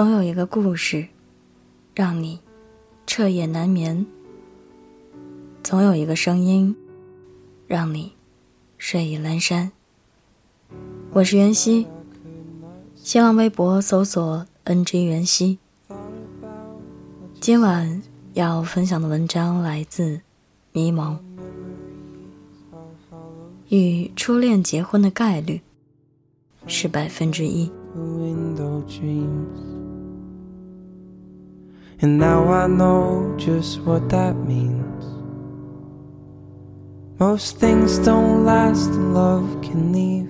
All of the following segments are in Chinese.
总有一个故事，让你彻夜难眠；总有一个声音，让你睡意阑珊。我是袁熙，新浪微博搜索 “ng 袁熙”。今晚要分享的文章来自《迷蒙》，与初恋结婚的概率是百分之一。And now I know just what that means. Most things don't last and love can leave.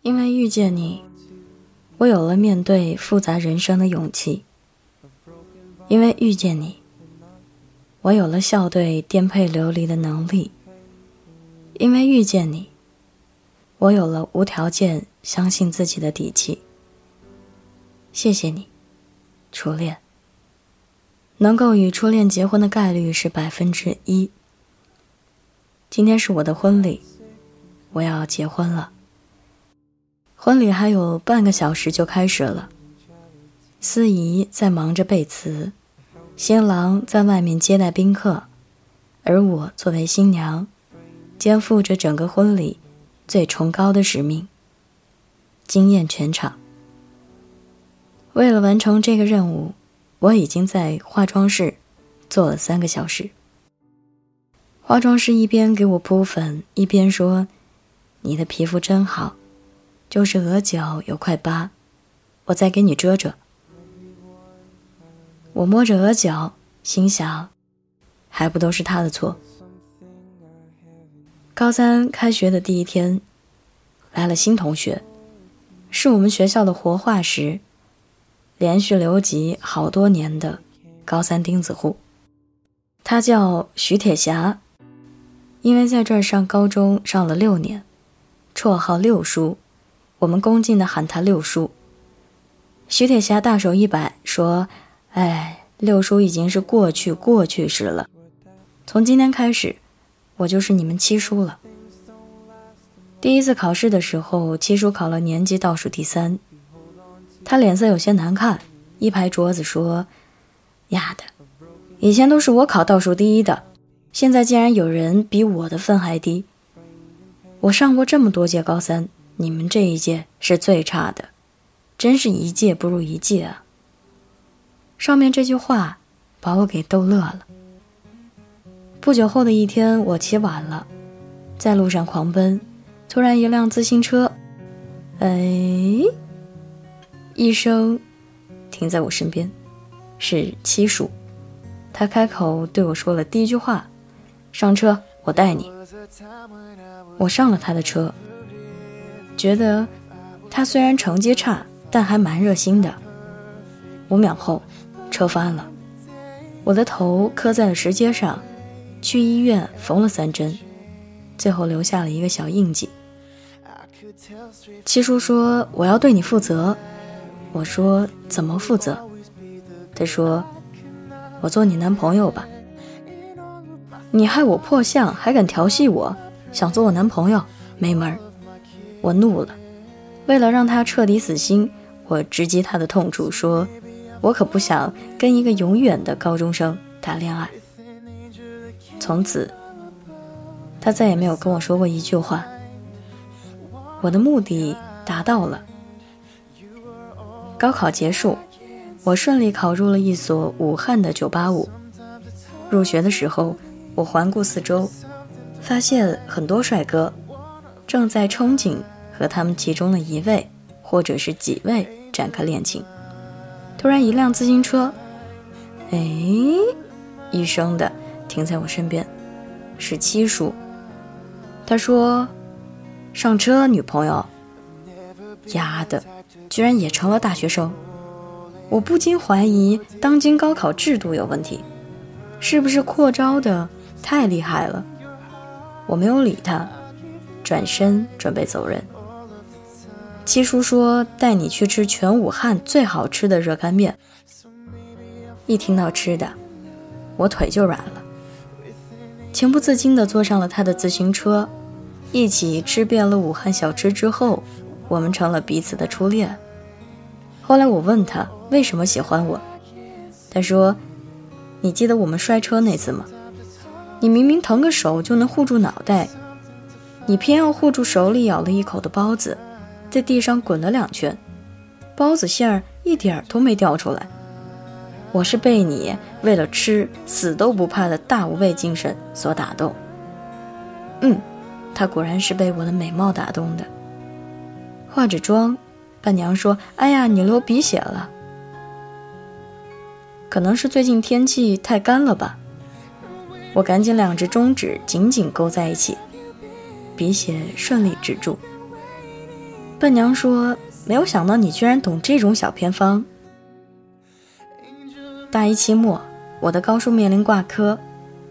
因为遇见你，我有了面对复杂人生的勇气。因为遇见你，我有了笑对颠沛流离的能力。因为遇见你，我有了无条件相信自己的底气。谢谢你。初恋，能够与初恋结婚的概率是百分之一。今天是我的婚礼，我要结婚了。婚礼还有半个小时就开始了，司仪在忙着背词，新郎在外面接待宾客，而我作为新娘，肩负着整个婚礼最崇高的使命，惊艳全场。为了完成这个任务，我已经在化妆室坐了三个小时。化妆师一边给我铺粉，一边说：“你的皮肤真好，就是额角有块疤，我再给你遮遮。”我摸着额角，心想：“还不都是他的错。”高三开学的第一天，来了新同学，是我们学校的活化石。连续留级好多年的高三钉子户，他叫徐铁侠，因为在这儿上高中上了六年，绰号六叔，我们恭敬的喊他六叔。徐铁侠大手一摆说：“哎，六叔已经是过去过去式了，从今天开始，我就是你们七叔了。”第一次考试的时候，七叔考了年级倒数第三。他脸色有些难看，一拍桌子说：“丫的，以前都是我考倒数第一的，现在竟然有人比我的分还低。我上过这么多届高三，你们这一届是最差的，真是一届不如一届啊！”上面这句话把我给逗乐了。不久后的一天，我起晚了，在路上狂奔，突然一辆自行车，哎。一声，停在我身边，是七叔。他开口对我说了第一句话：“上车，我带你。”我上了他的车，觉得他虽然成绩差，但还蛮热心的。五秒后，车翻了，我的头磕在了石阶上，去医院缝了三针，最后留下了一个小印记。七叔说：“我要对你负责。”我说怎么负责？他说：“我做你男朋友吧。”你害我破相，还敢调戏我，想做我男朋友，没门儿！我怒了，为了让他彻底死心，我直击他的痛处，说：“我可不想跟一个永远的高中生谈恋爱。”从此，他再也没有跟我说过一句话。我的目的达到了。高考结束，我顺利考入了一所武汉的985。入学的时候，我环顾四周，发现很多帅哥正在憧憬和他们其中的一位或者是几位展开恋情。突然，一辆自行车，哎，一声的停在我身边，是七叔。他说：“上车，女朋友。”丫的！居然也成了大学生，我不禁怀疑当今高考制度有问题，是不是扩招的太厉害了？我没有理他，转身准备走人。七叔说带你去吃全武汉最好吃的热干面。一听到吃的，我腿就软了，情不自禁地坐上了他的自行车，一起吃遍了武汉小吃之后，我们成了彼此的初恋。后来我问他为什么喜欢我，他说：“你记得我们摔车那次吗？你明明腾个手就能护住脑袋，你偏要护住手里咬了一口的包子，在地上滚了两圈，包子馅儿一点儿都没掉出来。我是被你为了吃死都不怕的大无畏精神所打动。嗯，他果然是被我的美貌打动的。化着妆。”伴娘说：“哎呀，你流鼻血了，可能是最近天气太干了吧。”我赶紧两只中指紧紧勾在一起，鼻血顺利止住。伴娘说：“没有想到你居然懂这种小偏方。”大一期末，我的高数面临挂科，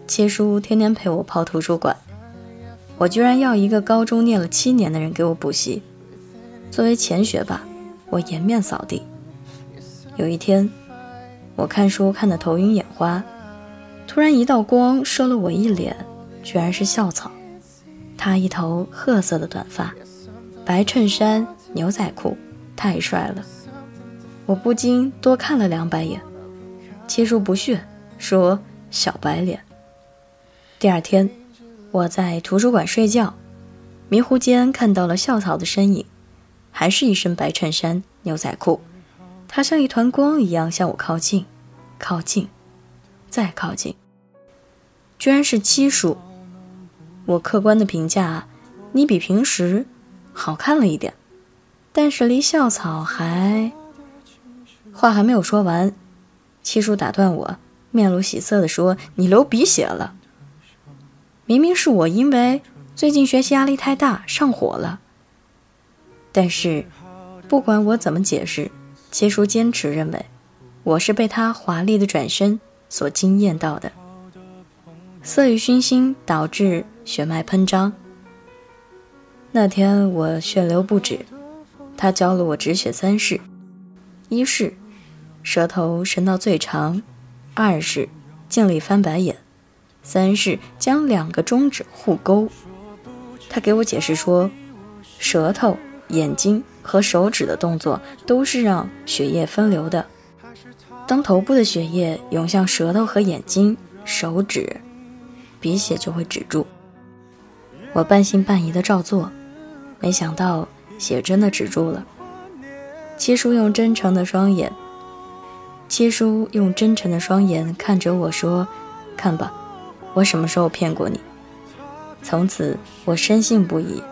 七叔天天陪我泡图书馆，我居然要一个高中念了七年的人给我补习。作为前学霸，我颜面扫地。有一天，我看书看得头晕眼花，突然一道光射了我一脸，居然是校草。他一头褐色的短发，白衬衫牛仔裤，太帅了。我不禁多看了两百眼。七叔不屑说：“小白脸。”第二天，我在图书馆睡觉，迷糊间看到了校草的身影。还是一身白衬衫、牛仔裤，他像一团光一样向我靠近，靠近，再靠近。居然是七叔。我客观的评价，你比平时好看了一点，但是离校草还……话还没有说完，七叔打断我，面露喜色的说：“你流鼻血了。明明是我，因为最近学习压力太大，上火了。”但是，不管我怎么解释，七叔坚持认为我是被他华丽的转身所惊艳到的。色欲熏心导致血脉喷张。那天我血流不止，他教了我止血三式：一是舌头伸到最长；二是尽力翻白眼；三是将两个中指互勾。他给我解释说，舌头。眼睛和手指的动作都是让血液分流的。当头部的血液涌向舌头和眼睛、手指，鼻血就会止住。我半信半疑的照做，没想到血真的止住了。七叔用真诚的双眼，七叔用真诚的双眼看着我说：“看吧，我什么时候骗过你？”从此我深信不疑。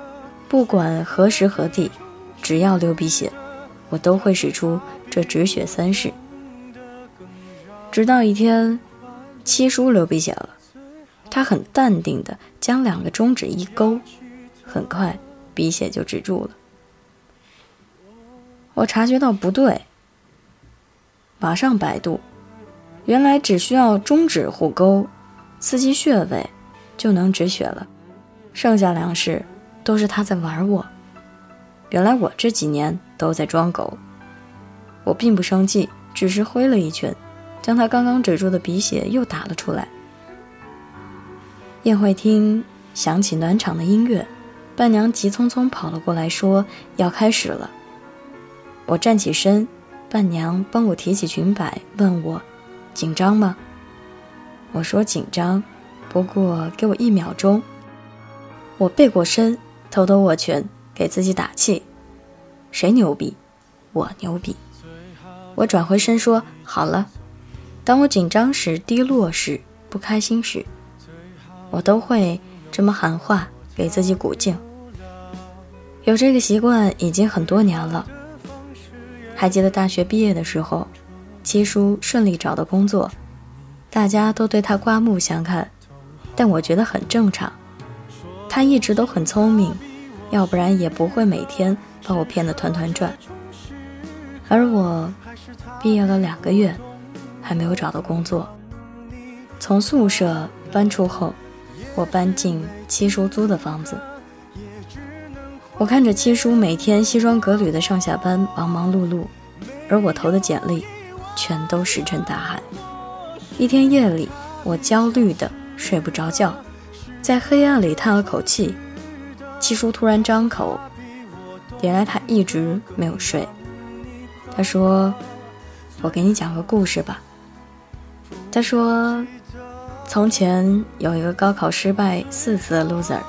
不管何时何地，只要流鼻血，我都会使出这止血三式。直到一天，七叔流鼻血了，他很淡定的将两个中指一勾，很快鼻血就止住了。我察觉到不对，马上百度，原来只需要中指互勾，刺激穴位，就能止血了。剩下两式。都是他在玩我。原来我这几年都在装狗。我并不生气，只是挥了一拳，将他刚刚止住的鼻血又打了出来。宴会厅响起暖场的音乐，伴娘急匆匆跑了过来，说要开始了。我站起身，伴娘帮我提起裙摆，问我紧张吗？我说紧张，不过给我一秒钟。我背过身。偷偷握拳，给自己打气。谁牛逼？我牛逼。我转回身说：“好了。”当我紧张时、低落时、不开心时，我都会这么喊话，给自己鼓劲。有这个习惯已经很多年了。还记得大学毕业的时候，七叔顺利找到工作，大家都对他刮目相看，但我觉得很正常。他一直都很聪明，要不然也不会每天把我骗得团团转。而我毕业了两个月，还没有找到工作。从宿舍搬出后，我搬进七叔租的房子。我看着七叔每天西装革履的上下班，忙忙碌碌，而我投的简历全都石沉大海。一天夜里，我焦虑的睡不着觉。在黑暗里叹了口气，七叔突然张口，原来他一直没有睡。他说：“我给你讲个故事吧。”他说：“从前有一个高考失败四次的 loser，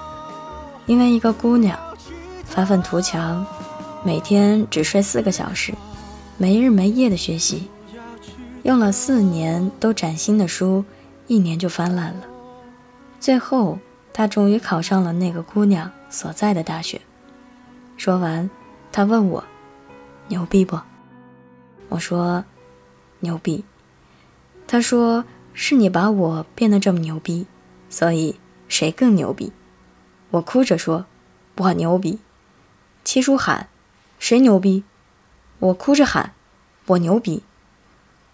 因为一个姑娘发愤图强，每天只睡四个小时，没日没夜的学习，用了四年都崭新的书，一年就翻烂了。最后，他终于考上了那个姑娘所在的大学。说完，他问我：‘牛逼不？’我说：‘牛逼。’他说：“是你把我变得这么牛逼，所以谁更牛逼？”我哭着说：“我牛逼。”七叔喊：“谁牛逼？”我哭着喊：“我牛逼。”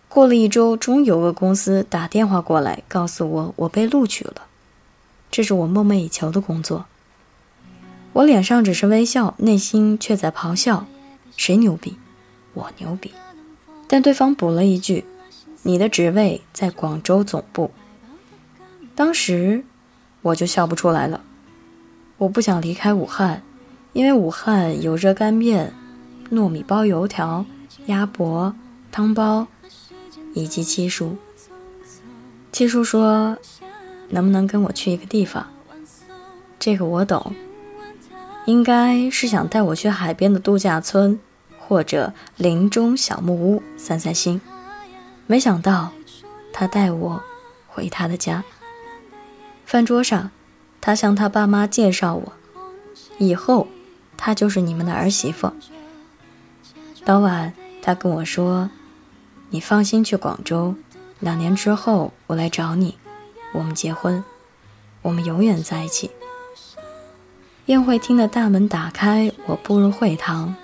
过了一周，终于有个公司打电话过来，告诉我我被录取了。这是我梦寐以求的工作。我脸上只是微笑，内心却在咆哮：“谁牛逼？我牛逼！”但对方补了一句。你的职位在广州总部。当时我就笑不出来了。我不想离开武汉，因为武汉有热干面、糯米包油条、鸭脖、汤包以及七叔。七叔说：“能不能跟我去一个地方？”这个我懂，应该是想带我去海边的度假村，或者林中小木屋散散心。没想到，他带我回他的家。饭桌上，他向他爸妈介绍我，以后他就是你们的儿媳妇。当晚，他跟我说：“你放心去广州，两年之后我来找你，我们结婚，我们永远在一起。”宴会厅的大门打开，我步入会堂，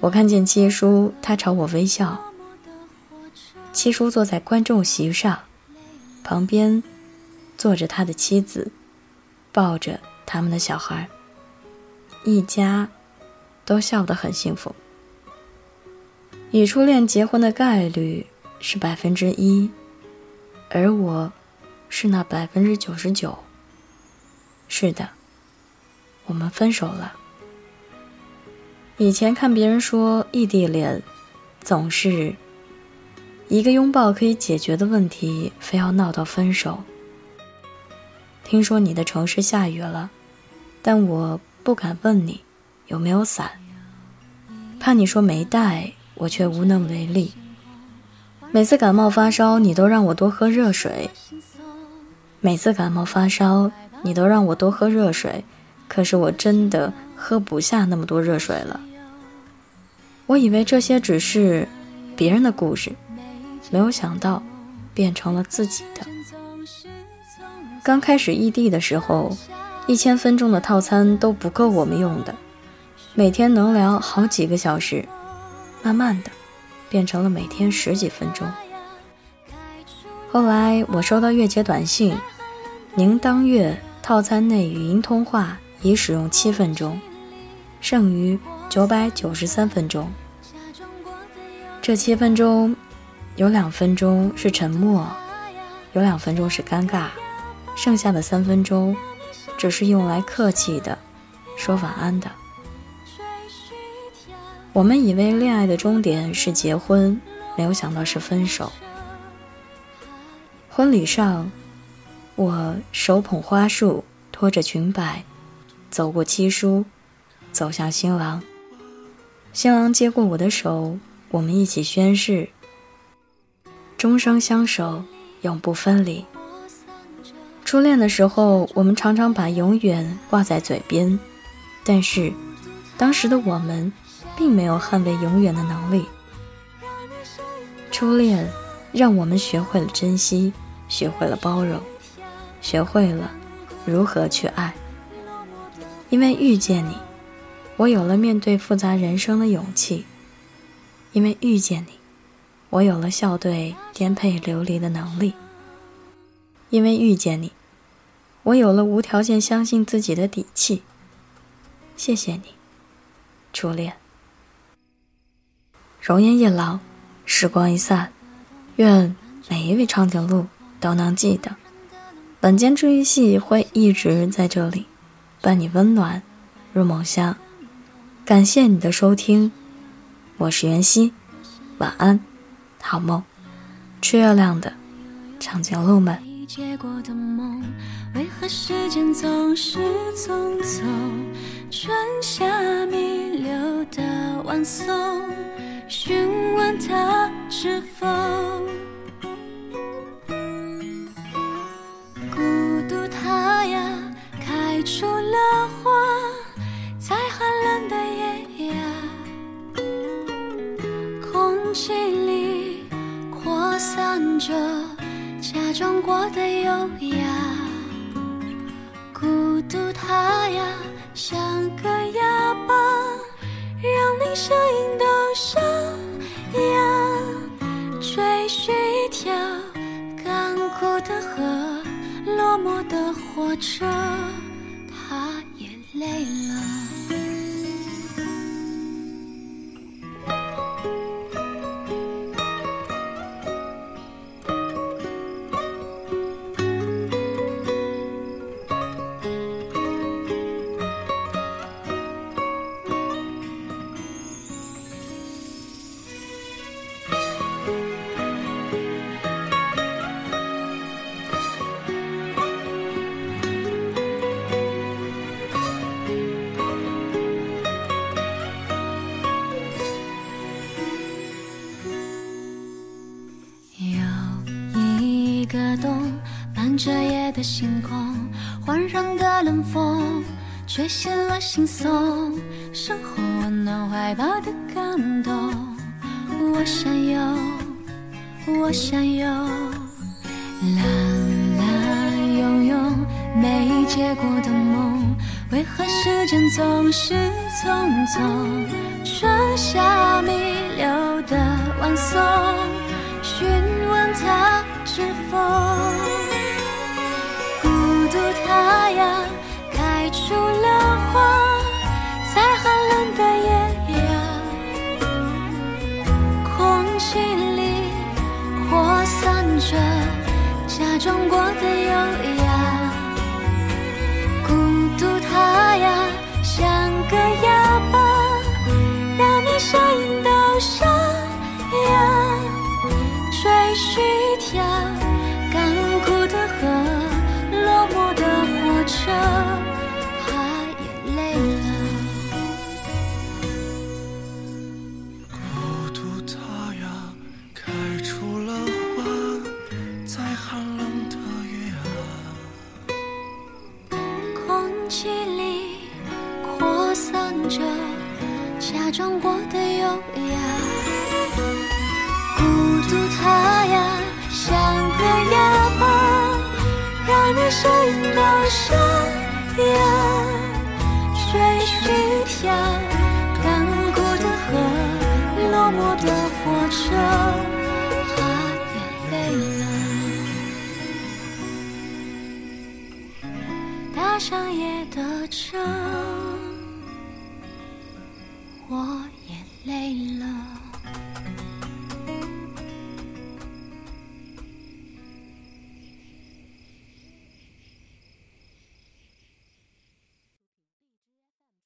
我看见七叔，他朝我微笑。七叔坐在观众席上，旁边坐着他的妻子，抱着他们的小孩，一家都笑得很幸福。与初恋结婚的概率是百分之一，而我是那百分之九十九。是的，我们分手了。以前看别人说异地恋，总是。一个拥抱可以解决的问题，非要闹到分手。听说你的城市下雨了，但我不敢问你有没有伞，怕你说没带，我却无能为力。每次感冒发烧，你都让我多喝热水。每次感冒发烧，你都让我多喝热水，可是我真的喝不下那么多热水了。我以为这些只是别人的故事。没有想到，变成了自己的。刚开始异地的时候，一千分钟的套餐都不够我们用的，每天能聊好几个小时。慢慢的，变成了每天十几分钟。后来我收到月结短信，您当月套餐内语音通话已使用七分钟，剩余九百九十三分钟。这七分钟。有两分钟是沉默，有两分钟是尴尬，剩下的三分钟只是用来客气的说晚安的。我们以为恋爱的终点是结婚，没有想到是分手。婚礼上，我手捧花束，拖着裙摆，走过七叔，走向新郎。新郎接过我的手，我们一起宣誓。终生相守，永不分离。初恋的时候，我们常常把永远挂在嘴边，但是当时的我们并没有捍卫永远的能力。初恋让我们学会了珍惜，学会了包容，学会了如何去爱。因为遇见你，我有了面对复杂人生的勇气。因为遇见你。我有了笑对颠沛流离的能力，因为遇见你，我有了无条件相信自己的底气。谢谢你，初恋。容颜易老，时光一散，愿每一位长颈鹿都能记得，本间治愈系会一直在这里，伴你温暖入梦乡。感谢你的收听，我是袁熙。晚安，好梦。吃月亮的长颈鹿们。结过的梦，为何时间总是匆匆？春夏弥留的晚松，询问他知否？过的优雅，孤独它呀像个哑巴，让你声音都沙哑。追寻一条干枯的河，落寞的火车，它也累了。的星空，环绕的冷风，却显了惺忪。身后温暖怀抱的感动，我想有，我想有。懒懒悠悠，没结果的梦，为何时间总是匆匆？春夏弥留的晚松，询问他知否？它呀，开出你声音都沙哑，追寻一条干枯的河，落寞的火车，它也累了。搭上夜的车，我。